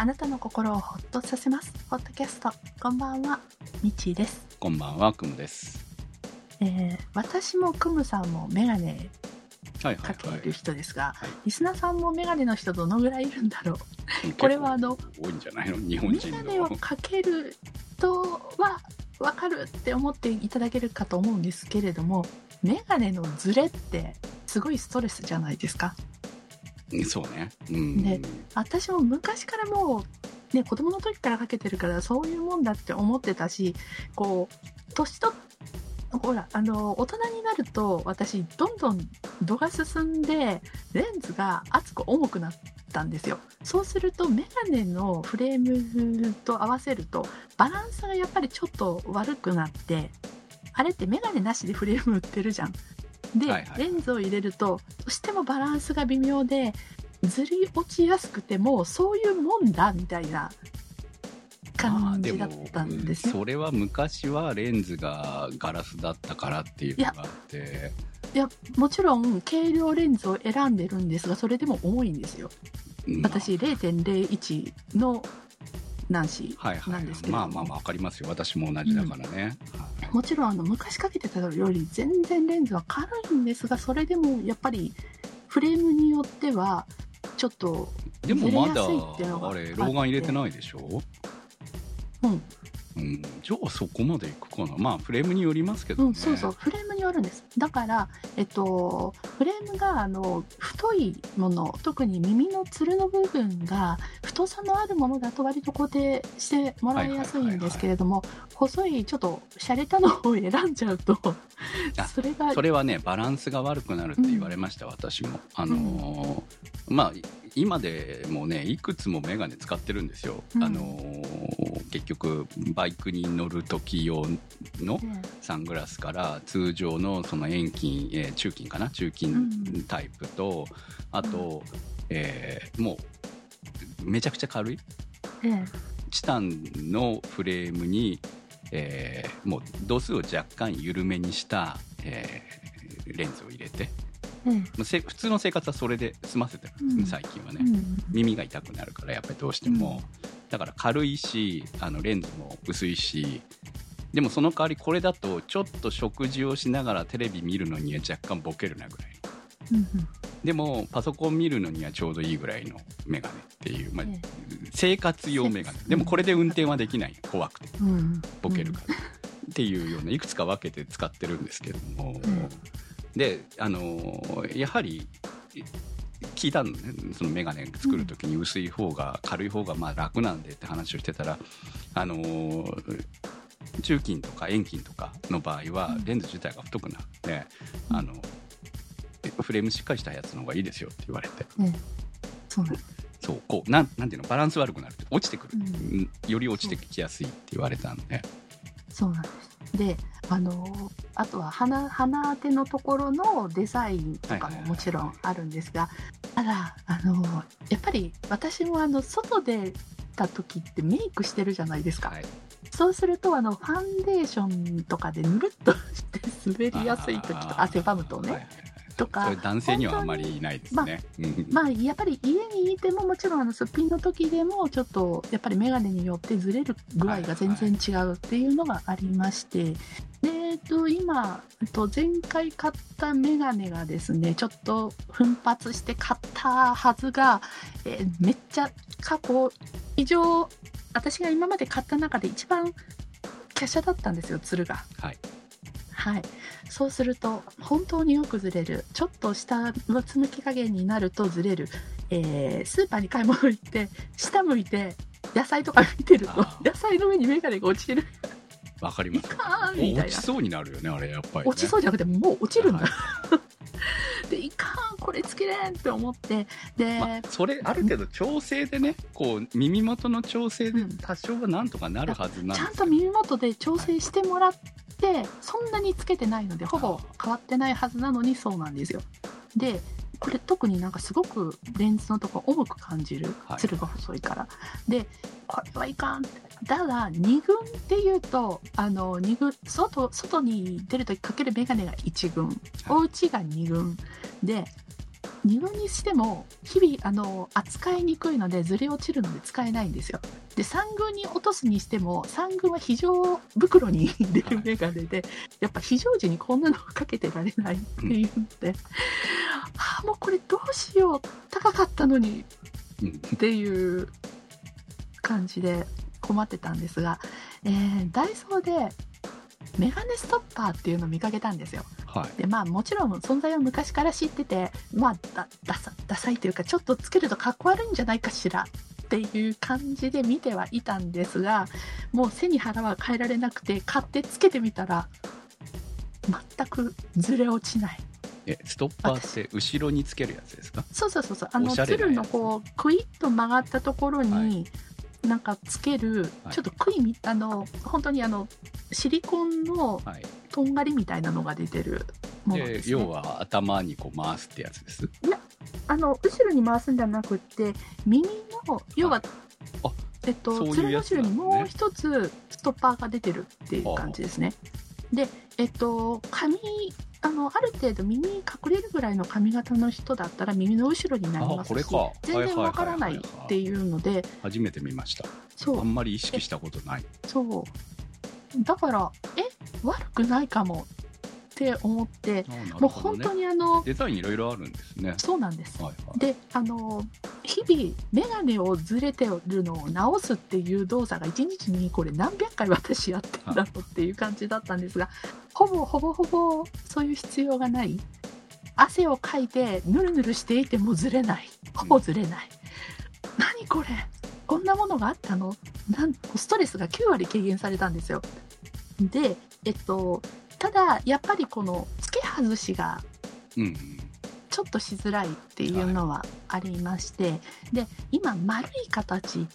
あなたの心をほっとさせます。ポッドキャスト。こんばんは。みちです、こんばんは、くむです。えー私もクムさんもメガネはいはかけい。はいる人ですが、はい。リスナーさんもメガネの人どのぐらいいるんだろう。結構これはあの多いんじゃないの？日本メ人ガネをの。かける人はわかるって思っていただけるかと思うんですけれどもメガネのズレってすごいストレスじゃないですか。うんそうね。うん。ね私も昔からもう、ね、子供の時からかけてるからそういうもんだって思ってたしこう年とほらあの大人になると私どんどん度が進んでレンズが厚く重くなったんですよそうするとメガネのフレームと合わせるとバランスがやっぱりちょっと悪くなってあれってメガネなしでフレーム売ってるじゃんで、はいはいレンズを入れるとどうしてもバランスが微妙でずり落ちやすくてもそういうもんだみたいなまあ感じだったんですね。それは昔はレンズがガラスだったからっていうのがあって、いやもちろん軽量レンズを選んでるんですがそれでも重いんですよ。うん私0.01のナンシはいはいなんですけれどもまあまあまあわかりますよ。私も同じだからね。はいもちろんあの昔かけてたより全然レンズは軽いんですがそれでもやっぱりフレームによってはちょっとでもまだずれやすいっていうのがあれ老眼入れてないでしょ？うんうん。じゃあそこまでいくかな。まあフレームによりますけどね。うん、そうそうフレームによるんですだから、えっと、フレームがあの太いもの特に耳のつるの部分が太さのあるものだと割と固定してもらいやすいんですけれども細いちょっと洒落たのを選んじゃうとあそれがそれはねバランスが悪くなるって言われました、私もあのーまあ今でもねいくつもメガネ使ってるんですよ、うん。あのー結局バイクに乗る時用のねサングラスから通常のその遠近、えー中近かな？中近うんタイプと、あと、えーもうめちゃくちゃ軽い。ねチタンのフレームに、えーもう度数を若干緩めにした、えーレンズを入れてうせ普通の生活はそれで済ませてるんですね、うん。最近はね、うん。耳が痛くなるからやっぱりどうしても、だから軽いしあのレンズも薄いしでもその代わりこれだとちょっと食事をしながらテレビ見るのには若干ボケるなぐらい。うんでもパソコン見るのにはちょうどいいぐらいのメガネっていう、まあね生活用メガネ。でもこれで運転はできない。怖くて。うん。ボケるから、っていうようないくつか分けて使ってるんですけども、んであのーやはり聞いたのねそのメガネ作る時に薄い方が軽い方がまあ楽なんでって話をしてたらあのー中近とか遠近とかの場合はうん。レンズ自体が太くなって、うん。あのフレームしっかりしたやつの方がいいですよって言われて。ねそうなんそうこうなんなんていうのバランス悪くなる落ちてくる、より落ちてきやすいって言われたんでそうなんです。で、あのあとは鼻鼻当てのところのデザインとかももちろんあるんですが、ただあのやっぱり私もあの外でた時ってメイクしてるじゃないですか。はいそうするとあのファンデーションとかでぬるっとして滑りやすい時とか汗ばむとね。はいはいはいとか男性にはあまりいないですね。うんまあやっぱり家にいてももちろんあのすっぴんの時でもちょっとやっぱり眼鏡によってずれる具合が全然違うっていうのがありまして、で、えっと、今、えっと、前回買った眼鏡がですねちょっと奮発して買ったはずが、えーめっちゃ過去以上私が今まで買った中で一番華奢だったんですよつるが。はいはい、そうすると本当によくずれる。ちょっと下のつむき加減になるとずれる、えースーパーに買い物行って下向いて野菜とか見てると野菜の上に眼鏡が落ちる。わかります。落ちそうになるよね、あれ、やっぱり、ね。落ちそうじゃなくてもう落ちるんだ、はい でいかんこれつけれんって思って。で、まあ、それ、ある程度調整でね、こう、耳元の調整でうん。多少はなんとかなるはずなんですちゃんと耳元で調整してもらって、そんなにつけてないのでほぼ変わってないはずなのにそうなんですよ。でこれ特になんかすごくレンズのとこ重く感じるはい。つるが細いから、でこれはいかんだ2軍っていうとあの二軍外外に出るときかける眼鏡が1軍、お家が2軍。で2軍にしても日々あの扱いにくいのでずれ落ちるので使えないんですよで3軍に落とすにしても3軍は非常袋に 入れるメガネでやっぱ非常時にこんなのかけてられないっていうので、ああもうこれどうしよう高かったのにうんっていう感じで困ってたんですが、えーダイソーでメガネストッパーっていうのを見かけたんですよ。はい。でまあもちろん存在は昔から知っててまあダサいというかちょっとつけるとかっこ悪いんじゃないかしらっていう感じで見てはいたんですがもう背に腹は変えられなくて買ってつけてみたら全くずれ落ちない。えストッパーって後ろにつけるやつですか？そうそうそうそう。あのつ。つるのこうクイッと曲がったところに、なんかつける、はい。ちょっとクイみあの本当にあのシリコンのはい。とんがりみたいなのが出てるものでです、ね、要は頭にこう回すってやつです？あの後ろに回すんじゃなくって耳の要は、あえっとつるの後ろにもう一つストッパーが出てるっていう感じですね。でえっと髪あのある程度耳隠れるぐらいの髪型の人だったら耳の後ろになりますし全然わからないっていうので初めて見ました。そう。あんまり意識したことない。そう。だからえ悪くないかもって思ってあなもう本当にあのデザインいろいろあるんですね。そうなんです。はいはい。であの日々眼鏡をずれてるのを直すっていう動作が1日にこれ何百回私やってんだろうっていう感じだったんですがほぼほぼほぼそういう必要がない。汗をかいてぬるぬるしていてもずれない。ほぼずれない、何これ。こんなものがあったの。なんストレスが9割軽減されたんですよ。でえっとただやっぱりこの付け外しがちょっとしづらいっていうのはありまして、で今丸い形っ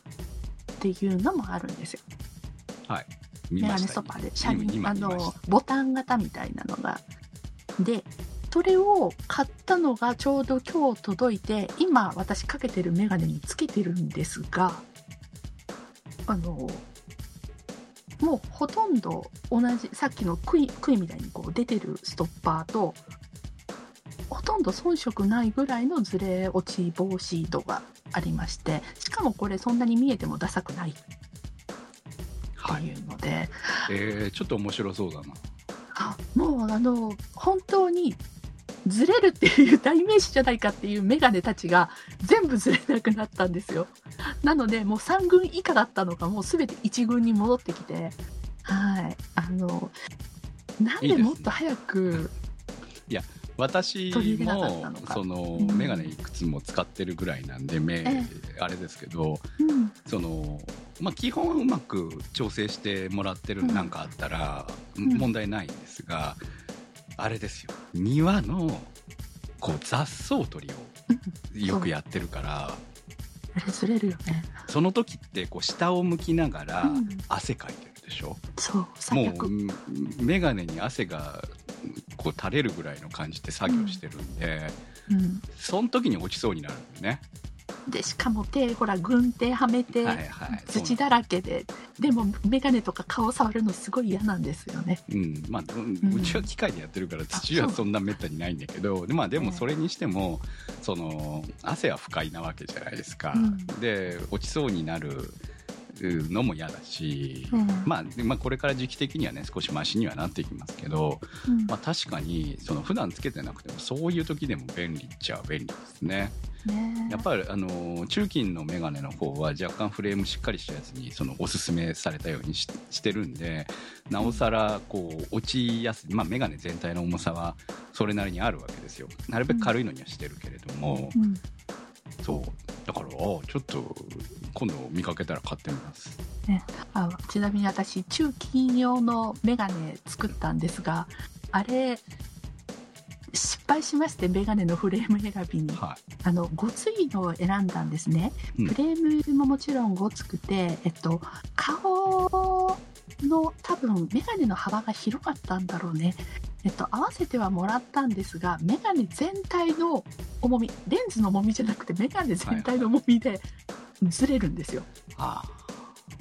ていうのもあるんですよ。メガネ見ましたストッパーで車輪あ今今見ましのボタン型みたいなのが。でそれを買ったのがちょうど今日届いて今私かけてるメガネにつけてるんですがあのもうほとんど同じさっきの杭杭みたいにこう出てるストッパーとほとんど遜色ないぐらいのずれ落ち防止度がありましてしかもこれそんなに見えてもダサくないっはいていうので、えー、ちょっと面白そうだなあもうあの本当にずれるっていう代名詞じゃないかっていうメガネたちが全部ずれなくなったんですよなのでもう3軍以下だったのがもう全て1軍に戻ってきて。はい。あのなんいいでもっと早く私取り入れなかったもそのうん。メガネいくつも使ってるぐらいなんで目えあれですけどうん。そのまあ基本はうまく調整してもらってるうん。なんかあったらん。問題ないんですがあれですよ。庭のこう雑草取りをよくやってるからずれるよね。その時ってこう下を向きながらうん。汗かいてるでしょ？そう最悪。もううん眼鏡に汗がこう垂れるぐらいの感じで作業してるんで、うん、その時に落ちそうになるんだよね。でしかも手ほら軍手はめて、はいはい、土だらけででも眼鏡とか顔触るのすごい嫌なんですよね。うんまあ、うちは機械でやってるから土はそんなめったにないんだけどで,、まあ、でもええ。それにしてもその汗は不快なわけじゃないですか、うん。で落ちそうになるのも嫌だし、うん。まあでまあ、これから時期的にはね少しマシにはなっていきますけど、うん。まあ、確かにその普段つけてなくてもそういう時でも便利っちゃ便利ですね。ね。やっぱりあの中金のメガネの方は若干フレームしっかりしたやつにそのおすすめされたようにししてるんでなおさらこう落ちやすい、まあ、メガネ全体の重さはそれなりにあるわけですよ。なるべく軽いのにはしてるけれども、うんそう。だからあちょっと今度見かけたら買ってみます。あちなみに私中金用のメガネ作ったんですがあれ失敗しましてメガネのフレーム選びに。はあのごついのを選んだんですね、うん。フレームももちろんごつくてえっと顔の多分メガネの幅が広かったんだろうねえっと合わせてはもらったんですがメガネ全体の重みレンズの重みじゃなくてメガネ全体の重みでずれるんですよ、いあ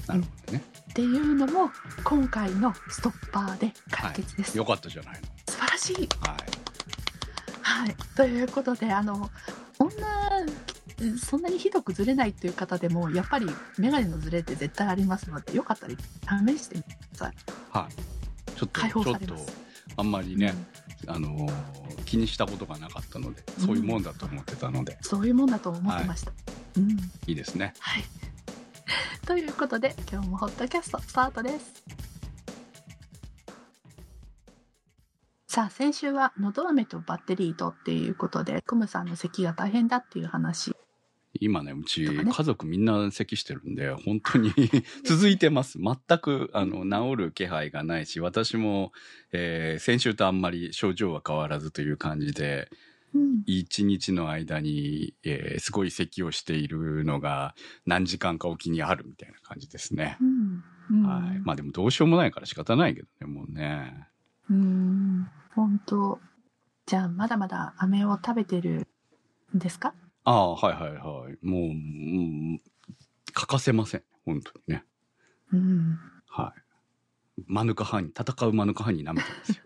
あなるほどね、っていうのも今回のストッパーで解決です、よかったじゃないの。素晴らしい。はい。はい、ということであのそんな、そんなにひどくずれないっていう方でも、やっぱりメガネのずれって絶対ありますので、よかったら試してみてください。はい。ちょっと、解放されます、あんまりね、あのー気にしたことがなかったので、そういうもんだと思ってたので、そういうもんだと思ってました。うん。いいですね。はい。ということで、今日もホットキャストスタートです。さあ、先週は、のど飴とバッテリーとっていうことで、クムさんの咳が大変だっていう話。今ね、うち、家族みんな咳してるんで、本当に 続いてます。全く、あの、治る気配がないし、私も、えー先週とあんまり症状は変わらずという感じで、うん。一日の間に、えーすごい咳をしているのが何時間かおきにあるみたいな感じですね。うん。うん。はい。まあでもどうしようもないから仕方ないけどね、もうね。うん。本当じゃあ、まだまだ飴を食べてるんですか？ああ、はいはいはい。もう、うん欠かせません。本当にね。うん。はい。マヌカハニー、戦うマヌカハニー舐めてますよ。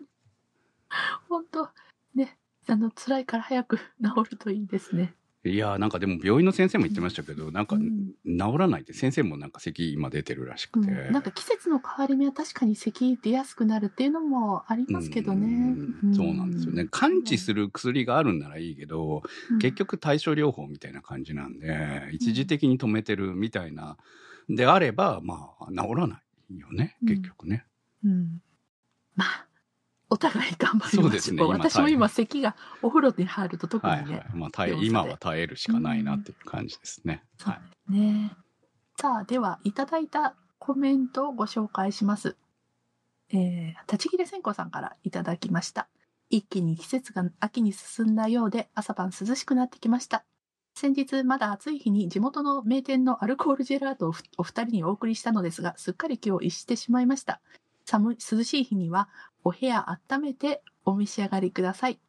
本当ね、あの、辛いから早く治るといいですね。いやーなんかでも病院の先生も言ってましたけど、なんかうん治らないって先生もなんか咳今出てるらしくて。うん、なんか季節の変わり目は確かに咳出やすくなるっていうのもありますけどね。うんそうなんですよね。完治する、る薬があるんならいいけど、うん結局対症療法みたいな感じなんで、一時的に止めてるみたいな、であれば、まあ、治らないよね、うん結局ね。うんまあ、お互い頑張りましょう。そうですね今私も今咳がお風呂に入ると特にね。はいはい。まあ、耐え今は耐えるしかないなっていう感じですね。そうはい。ね。さあ、では、いただいたコメントをご紹介します。えー、立ち切れ線香さんからいただきました。一気に季節が秋に進んだようで朝晩涼しくなってきました。先日まだ暑い日に地元の名店のアルコールジェラートをふお二人にお送りしたのですが、すっかり気を逸してしまいました。寒い、涼しい日にはお部屋温めてお召し上がりください。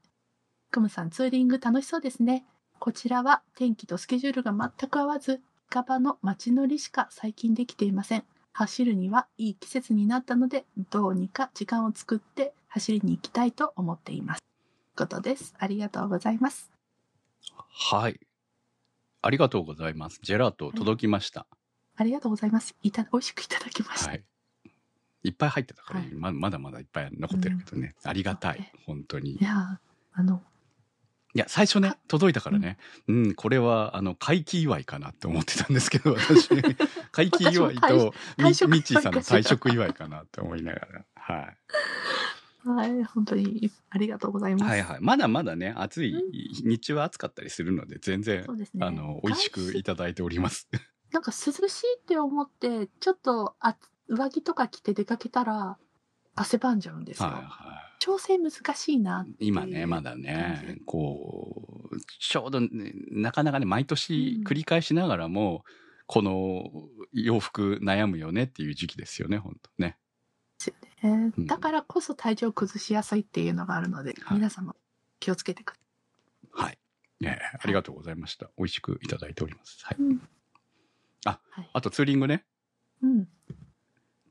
クムさんツーリング楽しそうですね。こちらは天気とスケジュールが全く合わず、近場の街乗りしか最近できていません。走るにはいい季節になったので、どうにか時間を作って走りに行きたいと思っています。ことです。ありがとうございます。はい。ありがとうございます。ジェラート届きました。ありがとうございます。いた、美味しくいただきました。はい。いっぱい入ってたから、はいままだまだいっぱい残ってるけどね。ありがたい。本当に。いやー、あの、いや、最初ねか、届いたからね、うん、これは、あの、回帰祝いかなって思ってたんですけど、私、回帰祝いと、みみっちーさんの退職祝いかなって思いながら、はい。はい、本当にありがとうございます。はいはい。まだまだね、暑い、日中は暑かったりするので、全然、ね。あの、美味しくいただいております。なんか涼しいって思って、ちょっとあ上着とか着て出かけたら汗ばんじゃうんですよ。はいは調整難しいな今ね、まだ感ねじ、こう、ちょうど、ね、なかなかね、毎年うん繰り返しながらも、この洋服悩むよねっていう時期ですよね、本当ね。ですよねうんだからこそ体調崩しやすいっていうのがあるので、はい皆様気をつけてくだはい。ねありがとうございました。美味しくいただいております。はいさい。。うんあはい、あとツーリングね。うん。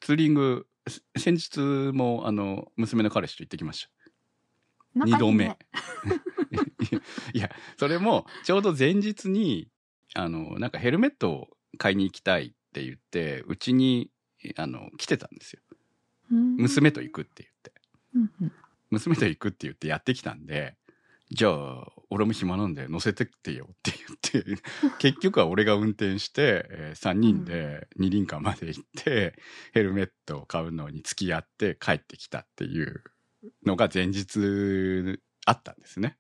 ツーリング、せ先日も、あの、娘の彼氏と行ってきました。二度目仲 いや、それも、ちょうど前日に、あの、なんかヘルメットを買いに行きたいって言って、うちに、あの、来てたんですよ。うん娘と行くって言って。娘と行くって言ってやってきたんで、じゃあ、俺も暇なんで乗せてってよって言って、結局は俺が運転して、え3人で二輪館まで行って、ヘルメットを買うのに付き合って帰ってきたっていうのが前日あったんですね。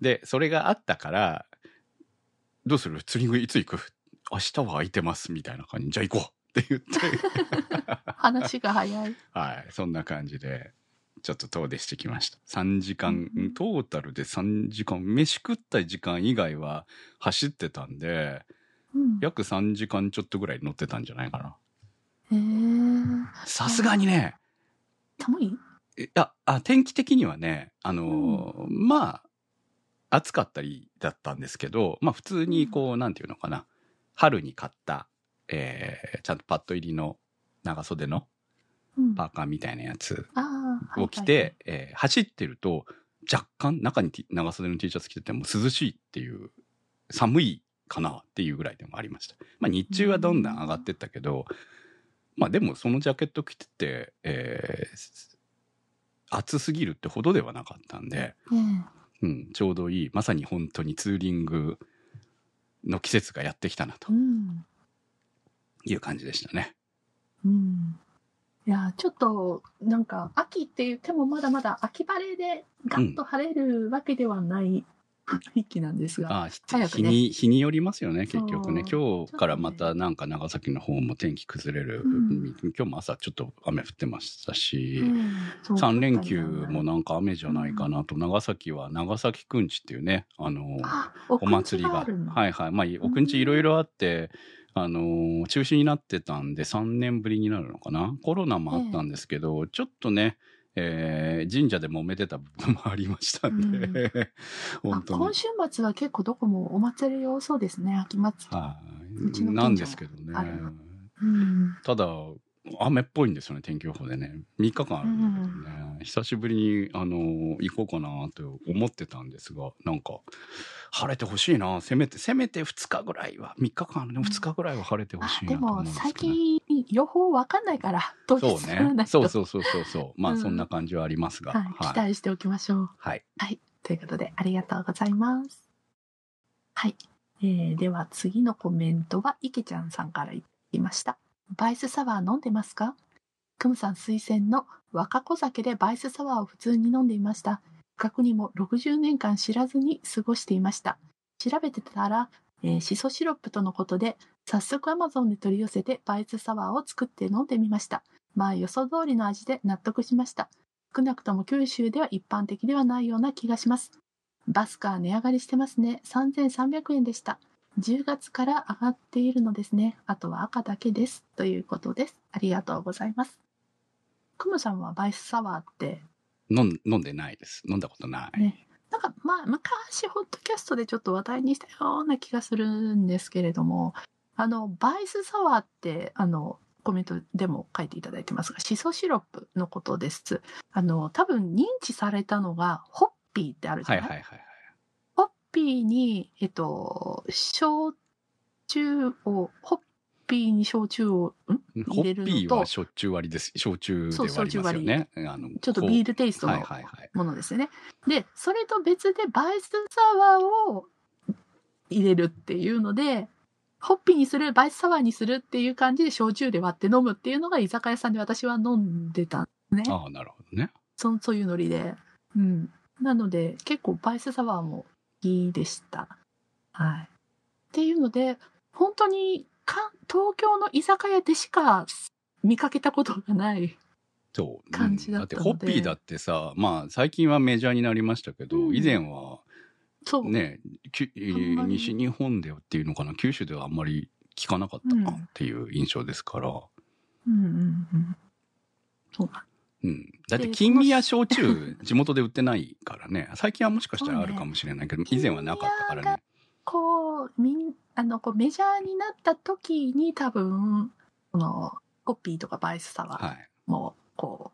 で、それがあったから、どうする？ツーリングいつ行く？明日は空いてますみたいな感じ。じゃあ行こうって言って、話が早い。はい、そんな感じで、ちょっと遠出してきました。3時間、うんトータルで3時間、飯食った時間以外は走ってたんで、うん。約3時間ちょっとぐらい乗ってたんじゃないかな。へー。さすがにね、寒い？いや、あ、天気的にはね、あのーまあ、暑かったりだったんですけど、まあ普通にこう、なんていうのかな、春に買った、えーちゃんとパッド入りの長袖のうん。パーカーみたいなやつ。あーを着て、えー走ってると、若干中に長袖の T シャツ着てても涼しいっていう、寒いかなっていうぐらいでもありました。まあ日中はどんどん上がってったけど、まあでもそのジャケット着てて、えー暑すぎるってほどではなかったんで、ねうん、ちょうどいい、まさに本当にツーリングの季節がやってきたなとうん。いう感じでしたね。うん。いや、ちょっと、なんか、秋って言ってもまだまだ秋晴れでガッと晴れるわけではない雰囲気なんですが。ああ、ひ早くね日に、日によりますよね、結局ね。今日からまたなんか長崎の方も天気崩れる。うん今日も朝ちょっと雨降ってましたし、うんそう3連休もなんか雨じゃないかなと、長崎は長崎くんちっていうね、あの、あ、お祭りが。はいはい。まあ、おくんちいろいろあって、あのー中止になってたんで3年ぶりになるのかな？コロナもあったんですけど、ちょっとね、えー神社で揉めてた部分もありましたんで、あ 本当に今。週末は結構どこもお祭り多そうですね、秋祭り。なんですけどね。うん。ただ、雨っぽいんですよね、天気予報でね。3日間あるんだけどね。久しぶりに、あのー行こうかなと思ってたんですが、なんか、晴れてほしいな。せめて、せめて2日ぐらいは、3日間ね、2日ぐらいは晴れてほしいあでもなと思うんですけ最ど、ね。近予報わかんないから、当そう日ならなね。いとそうそうそうそうそう。まあ、うんそんな感じはありますが。はい、期待しておきましょう。はい。はい。ということで、ありがとうございます。はい。えー、では次のコメントは、いけちゃんさんからいきました。バイスサワー飲んでますか？クムさん推薦の若子酒でバイスサワーを普通に飲んでいました。過去にも60年間知らずに過ごしていました。調べてたら、えーシソシロップとのことで、早速 Amazon で取り寄せてバイスサワーを作って飲んでみました。まあ予想通りの味で納得しました。少なくとも九州では一般的ではないような気がします。バスカー値上がりしてますね。3300円でした。10月から上がっているのですね。あとは赤だけです。ということです。ありがとうございます。クムさんはバイスサワーって、飲ん飲んでないです。飲んだことない。ね、なんかまあ昔ホットキャストでちょっと話題にしたような気がするんですけれども、あの、バイスサワーって、あの、コメントでも書いていただいてますが、シソシロップのことです。あの、多分認知されたのが、ホッピーってあるじゃない？い、ははいはい。ホッピーに、えっと、焼酎を、ホッピーに焼酎を、ん？ホッ入れるのとピーはしょっちゅう割りです。焼酎で割りますよね。あのちょっとビールテイストはいの。ものですよね。で、それと別でバイスサワーを入れるっていうので、ホッピーにする、バイスサワーにするっていう感じで焼酎で割って飲むっていうのが居酒屋さんで私は飲んでたんですね。ああ、なるほどね。そそういうノリで。うん。なので、結構バイスサワーもいいでした。はい。っていうので、本当にか東京の居酒屋でしか見かけたことがない。感じだったのでうんってホッピーだってさ、まあ最近はメジャーになりましたけど、うん以前はそう。ね、西日本ではっていうのかな、九州ではあんまり聞かなかったなっていう印象ですから。うんうんうん。そうなんうん。だってで金味や焼酎、地元で売ってないからね。最近はもしかしたらあるかもしれないけど、以前はなかったからね。こう、みん、あの、こうメジャーになった時に多分、この、コピーとかバイスサワーはい。も、こ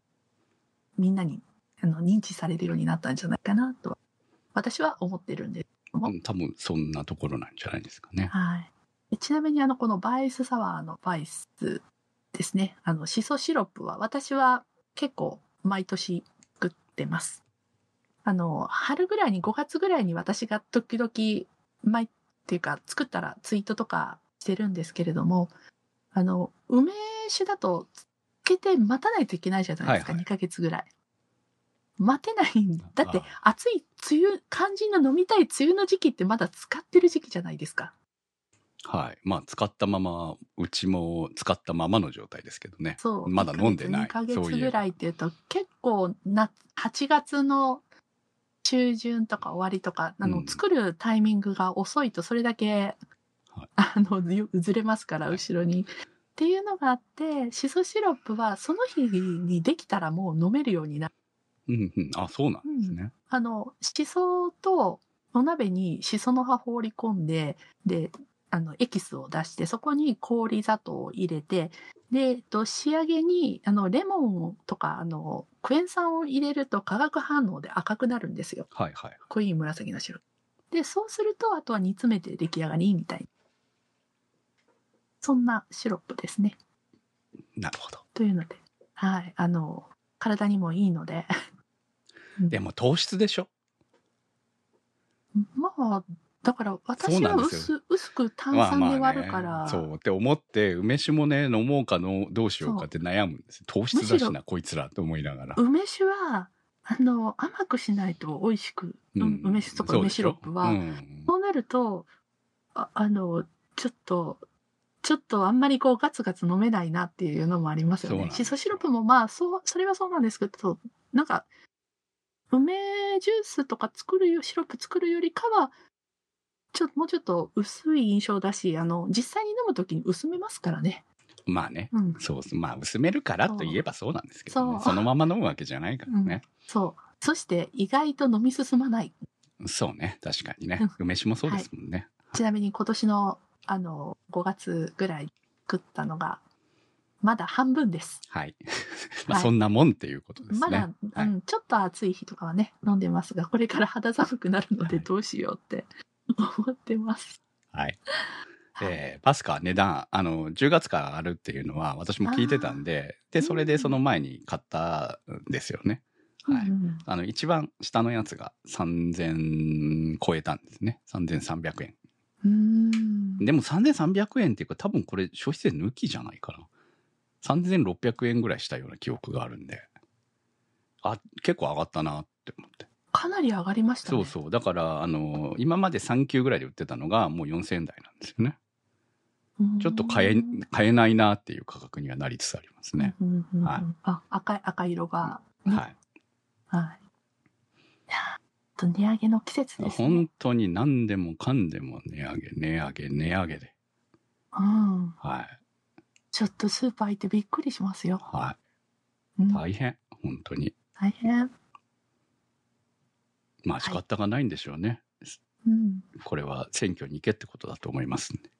う、みんなに、あの、認知されるようになったんじゃないかなと、私は思ってるんですけども。うん多分そんなところなんじゃないですかね。はい。でちなみに、あの、このバイスサワーのバイスですね。あの、シソシロップは、私は結構毎年作ってます。あの、春ぐらいに、5月ぐらいに私が時々、毎、っていうか、作ったらツイートとかしてるんですけれども、あの、梅酒だと、つけて待たないといけないじゃないですか、はいはい2ヶ月ぐらい。待てないんだってあ、暑い梅雨、肝心の飲みたい梅雨の時期ってまだ使ってる時期じゃないですか。はい。まあ、使ったまま、うちも使ったままの状態ですけどね。そう。まだ飲んでない2ヶ月ぐらいっていうと、結構な、8月の中旬とか終わりとか、あの、うん作るタイミングが遅いと、それだけ、はい あの、ずずれますから、はい後ろに。っていうのがあって、シソシロップはその日にできたらもう飲めるようになる。うんうん。あ、そうなんですね。あの、シソとお鍋にシソの葉放り込んで、で、あの、エキスを出して、そこに氷砂糖を入れて、で、えっと、仕上げに、あの、レモンとか、あの、クエン酸を入れると化学反応で赤くなるんですよ。はいはい。濃い紫の白。で、そうすると、あとは煮詰めて出来上がりみたいな。そんなシロップですね。なるほど。というので、はい。あの、体にもいいので。でも糖質でしょ？まあ、だから私は薄薄く炭酸で割るから、そうって思って梅酒もね飲もうかのどうしようかって悩むんです。よ糖質だむしなこいつらと思いながら、梅酒は、あの、甘くしないと美味しく、うん。梅酒とか梅シロップは、そううん。そうなると、ああの、ちょっと、ちょっとあんまりこうガツガツ飲めないなっていうのもありますよね。シソシロップもまあ、そう、それはそうなんですけど、なんか、梅ジュースとか作るよ、シロップ作るよりかは、ちょっと、もうちょっと薄い印象だし、あの、実際に飲むときに薄めますからね。まあね。うん。そうまあ薄めるからといえばそうなんですけど、ね、そのまま飲むわけじゃないからね、そう。そして、意外と飲み進まない。そうね。確かにね。うん。梅酒もそうですもんね、ちなみに今年の、あの、5月ぐらい作ったのが、まだ半分です。はい、まあはい。そんなもんっていうことですね、まだ、はい。うん、ちょっと暑い日とかはね、飲んでますが、これから肌寒くなるのではいどうしようって思ってます。はい。はいえーパスカは値段あの10月から上がるっていうのは私も聞いてたんででそれでその前に買ったんですよね、はいうんうん。あの一番下のやつが3000超えたんですね。3300円。うーん。でも3300円っていうか多分これ消費税抜きじゃないかな。3600円ぐらいしたような記憶があるんで。あ結構上がったなって思ってかなり上がりましたね。そうそうだからあの今まで3級ぐらいで売ってたのがもう4000円台なんですよねうんちょっと買え買えないなっていう価格にはなりつつありますね、うんうんうんうんはいあ、赤い、赤色が、ね。はいはい。と値上げの季節ですね本。当に何でもかんでも値上げ値上げ値上げでうん。はいちょっとスーパー行ってびっくりしますよ。はうんい大変本当に大変。まあ仕方がないんでしょうね、うん。これは選挙に行けってことだと思いますんで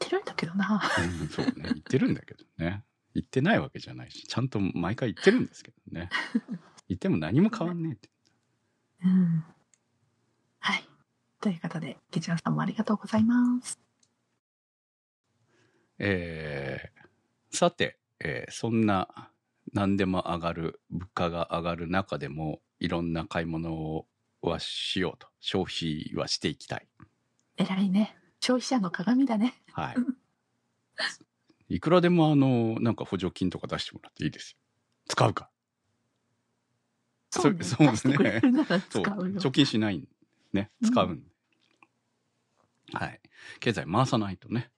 言ってるんだけどな。うんそうね言ってるんだけどね言ってないわけじゃないしちゃんと毎回言ってるんですけどね言っても何も変わんねえってうん。はい。ということで、ケチャンさんもありがとうございます。えーさて、えーそんな何でも上がる物価が上がる中でもいろんな買い物をはしようと消費はしていきたい偉いね。消費者の鏡だね。はい いくらでもあのなんか補助金とか出してもらっていいですよ使うかそうね。そう出してくれるなら使そう。貯金しないんねうん使うん、はい経済回さないとね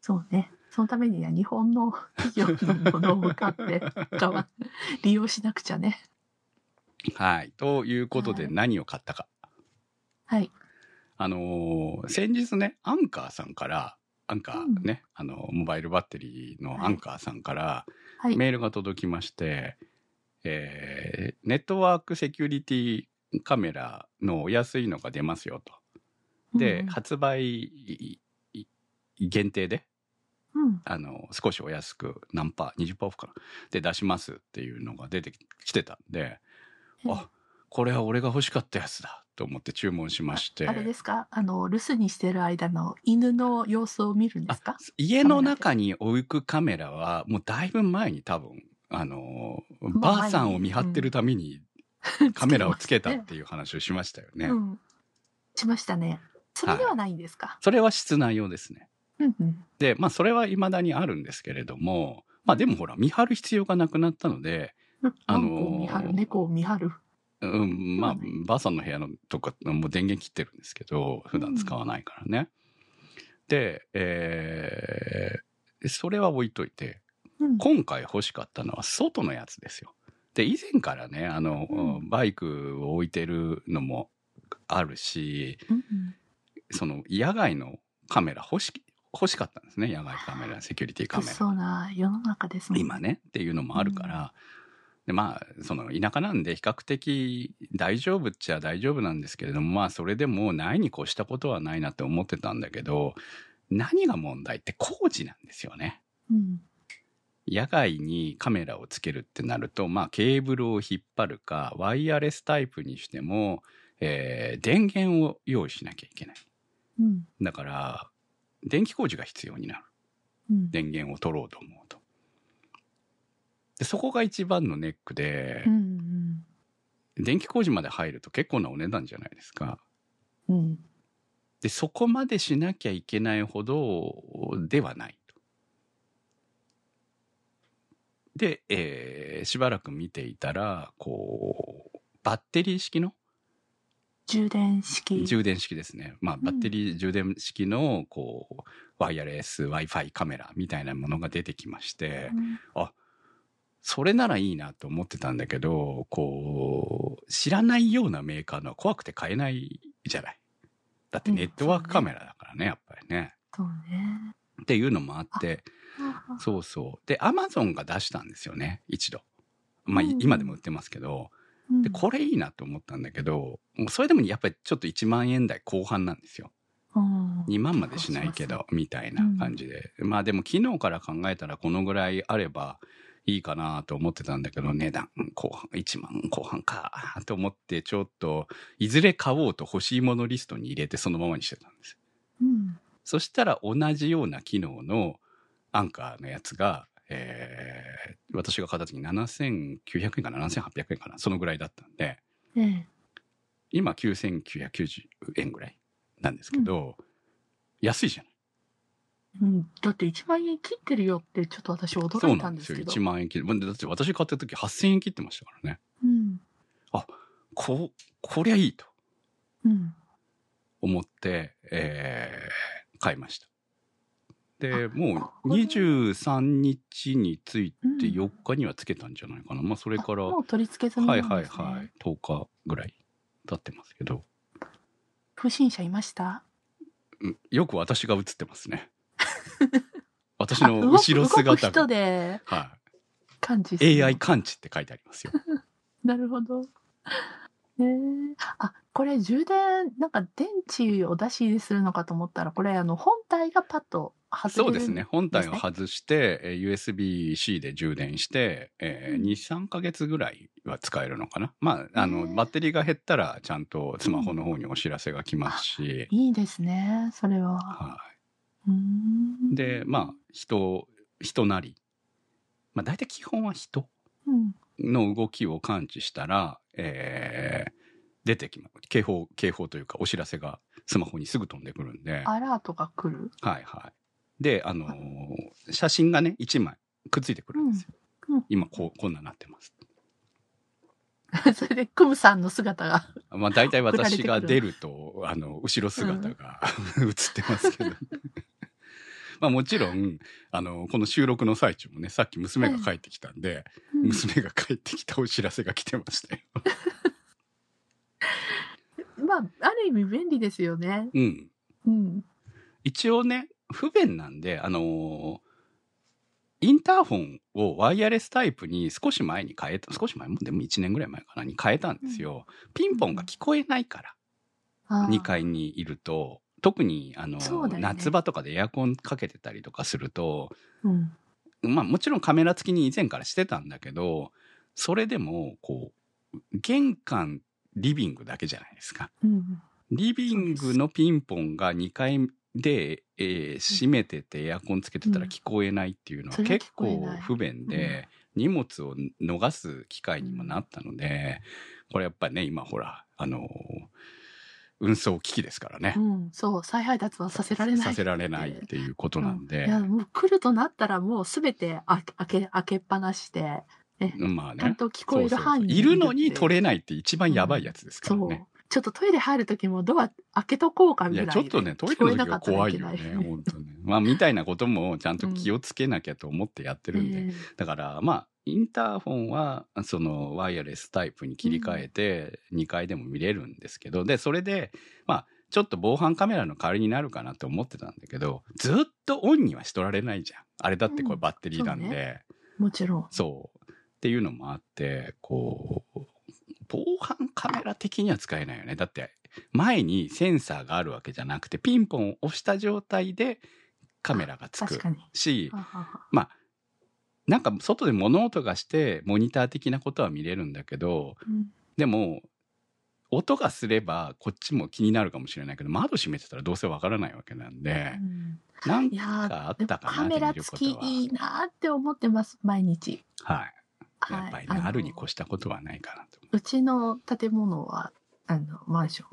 そうね。そのためには日本の企業のものを買って、利用しなくちゃね。はいということではい何を買ったか、はい。あのー先日ねアンカーさんからアンカーね、あのモバイルバッテリーのアンカーさんからはい。メールが届きまして、えーネットワークセキュリティカメラのお安いのが出ますよと。で、うん発売限定でうん。あの少しお安く何パー20%オフかなで出しますっていうのが出てきてたんであこれは俺が欲しかったやつだと思って注文しましてあれですか？あの、留守にしてる間の犬の様子を見るんですか？家の中に置くカメラはもうだいぶ前に多分あのうばあさんを見張ってるためにカメラをつけたっていう話をしましたよね。うん。しましたね。それではないんですか、それは室内用ですね。うんうん。でまあそれは未だにあるんですけれどもまあでもほら見張る必要がなくなったので、あのー見張る、猫を見張る。うん、まあばあさんの部屋のとかもう電源切ってるんですけど普段使わないからね。で、えーそれは置いといてうん。今回欲しかったのは外のやつですよ。で以前からねあの、うんバイクを置いてるのもあるしうんうんその野外のカメラ欲し欲しかったんですね野外カメラセキュリティカメラ。そうな世の中ですもん今。ねっていうのもあるから、でまあその田舎なんで比較的大丈夫っちゃ大丈夫なんですけれどもまあそれでもないに越したことはないなって思ってたんだけど何が問題って工事なんですよね。うん。野外にカメラをつけるってなると、まあ、ケーブルを引っ張るか、ワイヤレスタイプにしても、えー電源を用意しなきゃいけない。うん。だから、電気工事が必要になる。うん。電源を取ろうと思うと。でそこが一番のネックでう、ん。電気工事まで入ると結構なお値段じゃないですか。うん。うん。で、そこまでしなきゃいけないほどではないと。で、えーしばらく見ていたら、こう、バッテリー式の？充電式。充電式ですね。まあ、んバッテリー充電式の、こう、ワイヤレス Wi-Fi カメラみたいなものが出てきまして、うんそれならいいなと思ってたんだけど、こう、知らないようなメーカーのは怖くて買えないじゃない。だってネットワークカメラだからね、やっぱりね。そうね。っていうのもあって、そうそう。で、アマゾンが出したんですよね、一度。まあ、いうん今でも売ってますけど。うんで、これいいなと思ったんだけど、もうそれでもやっぱりちょっと1万円台後半なんですよ。うん2万までしないけど、みたいな感じで。まあでも昨日から考えたらこのぐらいあればいいかなと思ってたんだけど、値段後半、1万後半かと思ってちょっと、いずれ買おうと欲しいものリストに入れてそのままにしてたんですよ。うん。そしたら同じような機能のアンカーのやつが、えー私が買った時に7900円かな7800円かなそのぐらいだったんで、ええ。今9990円ぐらいなんですけど、安いじゃない。うん。だって1万円切ってるよってちょっと私そ驚いうなんですよ。たんですけど。1万円切る。まあだって私買った時8000円切ってましたからね。うん。こ、こりゃいいとうん。思って、えー買いました。で、あもうこれ23日についてうん4日にはつけたんじゃないかな。まあそれから、もう取り付け済みはない。はいはい。10日ぐらい経ってますけど、不審者いました？うんよく私が映ってますね。私あの後ろ姿が。人では感知。AI 感知って書いてありますよ。なるほど。えー、あ、これ充電、なんか電池を出し入れするのかと思ったら、これあの本体がパッと外れるそうですね。本体を外して、えー USB-C で充電して、えーうん2、3ヶ月ぐらいは使えるのかな。まあ、あの、バッテリーが減ったら、ちゃんとスマホの方にお知らせが来ますし、いいですね、それは。はい。で、まあ、人、人なり。まあ、大体基本は人うん。の動きを感知したら、えー出てきます。警報、警報というか、お知らせがスマホにすぐ飛んでくるんで、アラートが来る？はいはい。で、あのー写真がね、1枚くっついてくるんですよ。うんうん今こう、こんななってます。それでクムさんの姿が。まあ大体私が出ると、あの、後ろ姿が、映ってますけど。まあもちろん、あの、この収録の最中もね、さっき娘が帰ってきたんで、うん娘が帰ってきたお知らせが来てましたよ。まあ、ある意味便利ですよね。うん。うん。一応ね、不便なんで、あのーインターホンをワイヤレスタイプに少し前に変えた、少し前もでも1年ぐらい前かなに変えたんですよ。ピンポンが聞こえないから、あー2階にいると、特に、あのね夏場とかでエアコンかけてたりとかすると、うん。まあもちろんカメラ付きに以前からしてたんだけど、それでも、こう、玄関、リビングだけじゃないですか。うん。リビングのピンポンが2階で、えー閉めててエアコンつけてたら聞こえないっていうのは結構不便で、荷物を逃す機会にもなったので、これやっぱりね、今ほら、あのー運送機器ですからねう。ん。そう、再配達はさせられない。させられないっていうことなんでい、や、もう来るとなったらもうすべて開け、開け、っぱなしで、まあね。ちゃんと聞こえる範囲いるのに取れないって一番やばいやつですからそうね。。ちょっとトイレ入る時もドア開けとこうかいや、ぐらいで。ちょっとね、トイレの時は怖いよね、本当ね。まあ、みたいなこともちゃんと気をつけなきゃと思ってやってるんで。ええだから、まあ、インターホンは、その、ワイヤレスタイプに切り替えて、2階でも見れるんですけど、で、それで、まあ、ちょっと防犯カメラの代わりになるかなって思ってたんだけど、ずっとオンにはしとられないじゃん。あれだってこれバッテリーなんで、もちろん。そう。っていうのもあって、こう、ラ的には使えないよね。だって、前にセンサーがあるわけじゃなくて、ピンポンを押した状態でカメラがつく。し、まあ、なんか外で物音がしてモニター的なことは見れるんだけどうんでも音がすればこっちも気になるかもしれないけど窓閉めてたらどうせわからないわけなんでうんなんかあったかなカメラ付きいいなって思ってます毎日。はいやはい。っぱりね、のあるに越したことはないかなとう。ちの建物はあのマンション。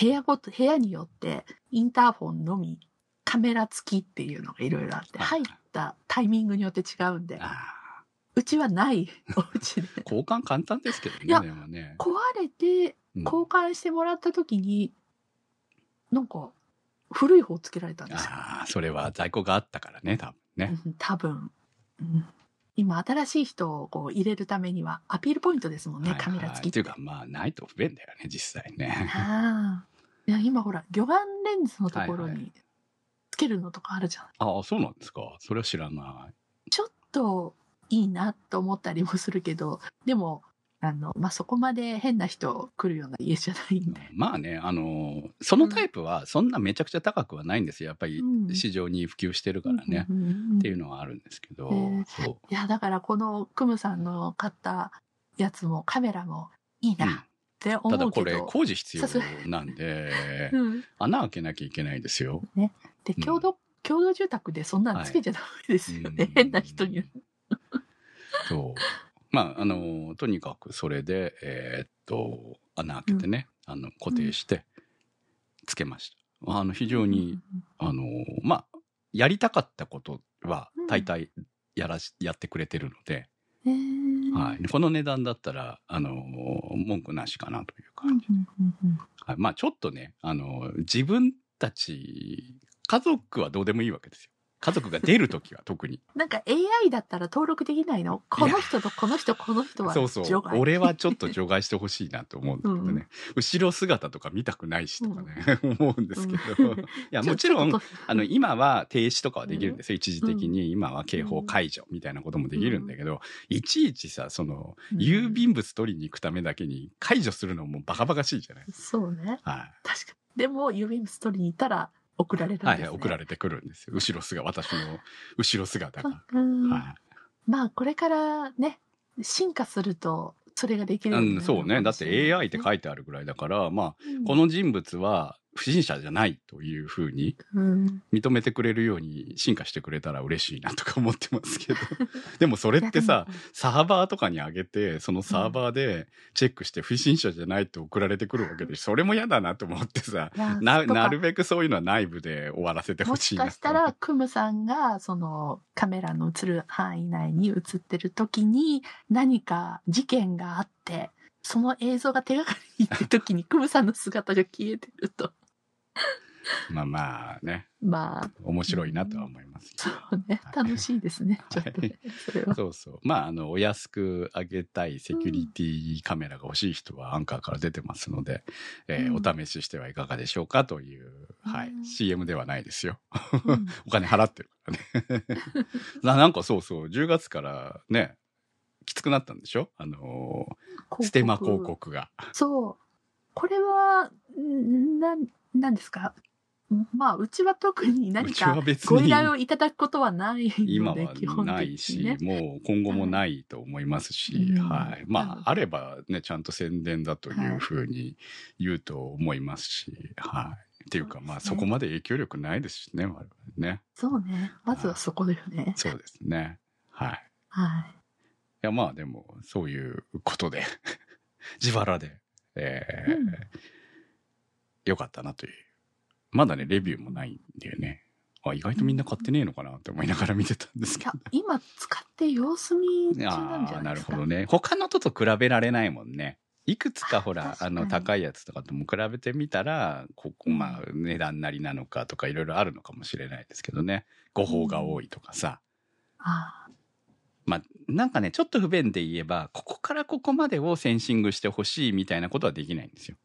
部屋ごと部屋によってインターフォンのみカメラ付きっていうのがいろいろあってはい入ったタイミングによって違うんであうちはないお家で。ー交換簡単ですけどいやね。壊れてうん。交換してもらった時に、なんか古い方つけられたんですよ、ああそれは在庫があったからね多分ね、うん多分、うん今新しい人をこう入れるためにはアピールポイントですもんね、はいカメラ付きって。はいうかまあないと不便だよね実際ね。ああいや今ほら魚眼レンズのところはいはにつけるのとかあるじゃん、ああそうなんですか。それは知らない。ちょっといいなと思ったりもするけどでもあの、まあ、そこまで変な人来るような家じゃないんで、まあねあのそのタイプはそんなめちゃくちゃ高くはないんですよ。やっぱりうん。市場に普及してるからね、うんうんうんっていうのはあるんですけど、へえそいやだからこのクムさんの買ったやつもカメラもいいなってう、思ただこれ工事必要なんで うん、穴開けなきゃいけないですよ。うん。で共同、共同住宅でそんなんつけちゃダメですよね、うん。変な人に。そうまああのとにかくそれでえーっと穴開けてね、あの固定してつけました。あの非常に、あのまあやりたかったことはうん。大体やらし、やってくれてるので、はい、この値段だったらあの文句なしかなといううん感じ、うんうんうんはい、まあちょっとねあの自分たち家族はどうでもいいわけですよ家族が出る時は特に。なんか AI だったら登録できないの？この人とこの人この人はそうそう。除外。俺はちょっと除外してほしいなと思うんだけどね、う ん後ろ姿とか見たくないしとかね、思うんですけど、うん。いや もちろんあの今は停止とかはできるんですよ、一時的に。今は警報解除みたいなこともできるんだけど、いちいちさそのうん。郵便物取りに行くためだけに解除するのもバカバカしいじゃない、そうねは確かにでも郵便物取りに行ったら送られるんい、です、ね。はいはい送られてくるんですよ。後ろ姿私の後ろ姿が、うんはまあこれからね進化するとそれができいるうん、そうね。だって AI ってい書いてあるぐらいだからまあうん。この人物は不審者じゃないというふうにうん。認めてくれるように進化してくれたら嬉しいなとか思ってますけど。でもそれってさサーバーとかに上げてそのサーバーでチェックして不審者じゃないと送られてくるわけでそれも嫌だなと思ってさなるべくそういうのは内部で終わらせてほもしいなしかしたらクムさんがそのカメラの映る範囲内に映ってる時に何か事件があってその映像が手がかりにって時にクムさんの姿が消えてると まあまあね。まあ。面白いなとは思いますけそど。うね。楽しいですね。ちょっとねそれは。そうそう。まあ、あの、お安く上げたいセキュリティカメラが欲しい人はアンカーから出てますので、えーうん。お試ししてはいかがでしょうかという、はい、うん CM ではないですよ。うん。お金払ってるからね。ななんかそうそう、10月からね、きつくなったんでしょ？あのーステマ広告が。そう。これはんなんなんですか？まあうちは特に何かご依頼をいただくことはない今ので基はないし、もう今後もないと思いますし、うん。はい。まあ、あればね、ちゃんと宣伝だといはいうふうに言うと思いますし、はい。っていうか、まあ、そこまで影響力ないですしね、我々ね。そうね。まずはそこだよね。そうですね。はい。い。はいや、まあ、でも、そういうことで、自腹で、えーうんよかったなという。まだね、レビューもないんだよね。あ、意外とみんな買ってねえのかなって思いながら見てたんですけど。今使って様子見中なんじゃないですか？ほどね。他のとと比べられないもんね。いくつかほらあの高いやつとかとも比べてみたらここうん。まあ値段なりなのかとかいろいろあるのかもしれないですけどね。誤報が多いとかさ、あまあなんかねちょっと不便で言えばここからここまでをセンシングしてほしいみたいなことはできないんですよ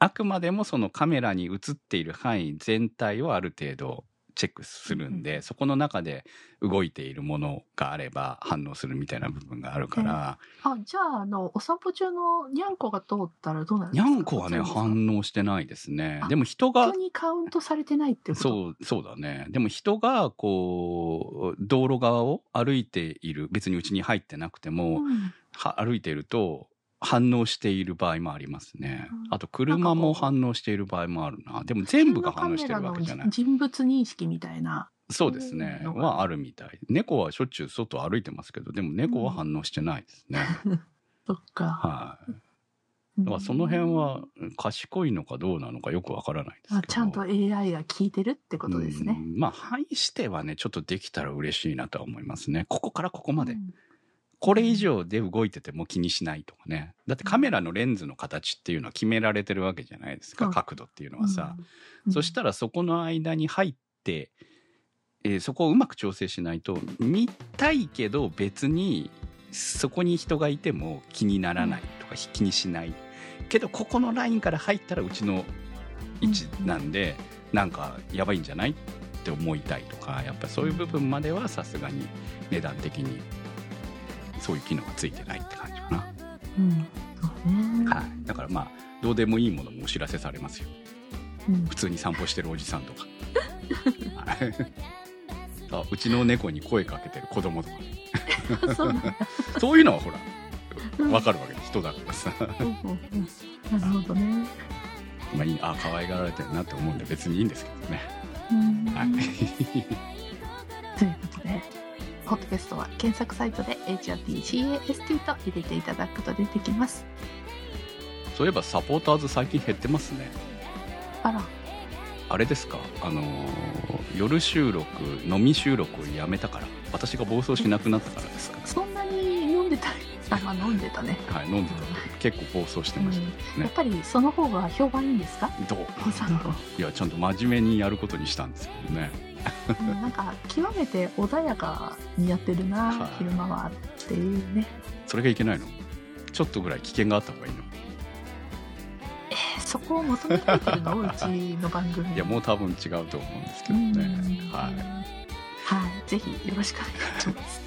あくまでもそのカメラに映っている範囲全体をある程度チェックするんで、そこの中で動いているものがあれば反応するみたいな部分があるから、あ、じゃあ、あの、お散歩中のにゃんこが通ったらどうなるんにゃですか？んこはね、反応してないですねあ。でも人が普通、にカウントされてないってこと？そう、そうだね。でも人が、こう、道路側を歩いている、別にうちに入ってなくても、ん。は歩いていると、反応している場合もありますねうん。あと、車も反応している場合もあるな。でも全部が反応してるわけじゃない。人物認識みたいな。そうですね。はあるみたい。猫はしょっちゅう外歩いてますけど、でも猫は反応してないですね。そっか。はい。だからその辺は賢いのかどうなのかよくわからないですけど。あちゃんと AI が聞いてるってことですね。うんまあ、範囲してはね、ちょっとできたら嬉しいなとは思いますね。ここからここまで。うんこれ以上で動いてても気にしないとかね。だってカメラのレンズの形っていうのは決められてるわけじゃないですか。うん角度っていうのはさ。うんそしたらそこの間に入って、えーそこをうまく調整しないと、見たいけど別にそこに人がいても気にならないとか気にしない。けどここのラインから入ったらうちの位置なんで、なんかやばいんじゃない？って思いたいとか、やっぱそういう部分まではさすがに値段的にそういう機能がついてないって感じかな。うん。ね。はい。だからまあ、どうでもいいものもお知らせされますよ。うん普通に散歩してるおじさんとかはいあうちの猫に声かけてる子供とか ねそういうのはほらうんわかるわけで人だからさなるほどね。まあいいあ可愛がられてるなって思うんで別にいいんですけどねうんはい ということで、ポッドキャストは検索サイトで HRPCAST と入れていただくと出てきます。そういえばサポーターズ最近減ってますね。あら、あれですか？あのー夜収録飲み収録をやめたから。私が暴走しなくなったからですか？そんなに飲んでたあ、まあ飲んでたね。はい飲んでた。結構暴走してましたうん。やっぱりその方が評判いいんですか？どう？いやちゃんと真面目にやることにしたんですけどね。うんなんか極めて穏やかにやってるな、はい昼間はっていうね。それがいけないの？ちょっとぐらい危険があった方がいいの？えそこを求められてるの？うちの番組。いやもう多分違うと思うんですけうんどねはいはい。ぜひよろしくお願いします。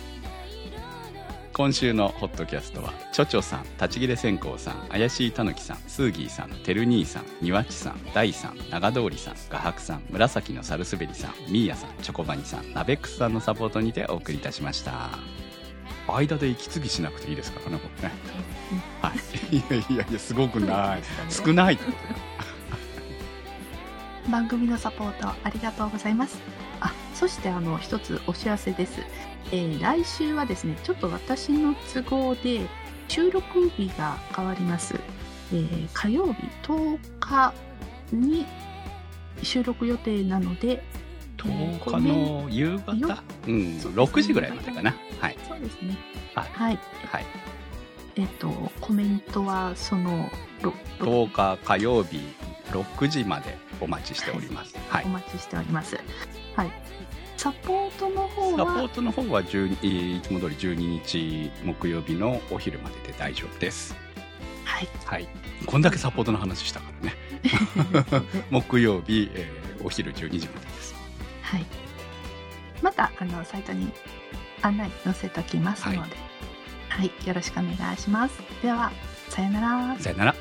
今週のホットキャストはちょちょさん立ち切れ線香さん怪しいたぬきさんスーギーさんてる兄さんにわちさん大さん長通りさん画伯さん紫のサルスベリさんミーヤさんチョコバニさんナベックスさんのサポートにてお送りいたしました間で息継ぎしなくていいですからねこれねはいいやいやいやすごくない少ないってこと番組のサポートありがとうございます。あ、そしてあの一つお知らせです。えー来週はですね、ちょっと私の都合で収録日が変わります。えー火曜日10日に収録予定なので、10日の夕方？ようんそう6時ぐらいまでかなはいそうですね。あはい。はいえっ、と、コメントはその、ろろ10日火曜日6時までお待ちしております。はいお。待ちしております。はい。サポートの方サポはートの方は12えーいつも通り12日木曜日のお昼までで大丈夫です。はい。はい。こんだけサポートの話したからね。木曜日、えーお昼12時までです。はい。また、あの、サイトに案内載せておきますので、はい、よろしくお願いします。では、さよなら。さよなら。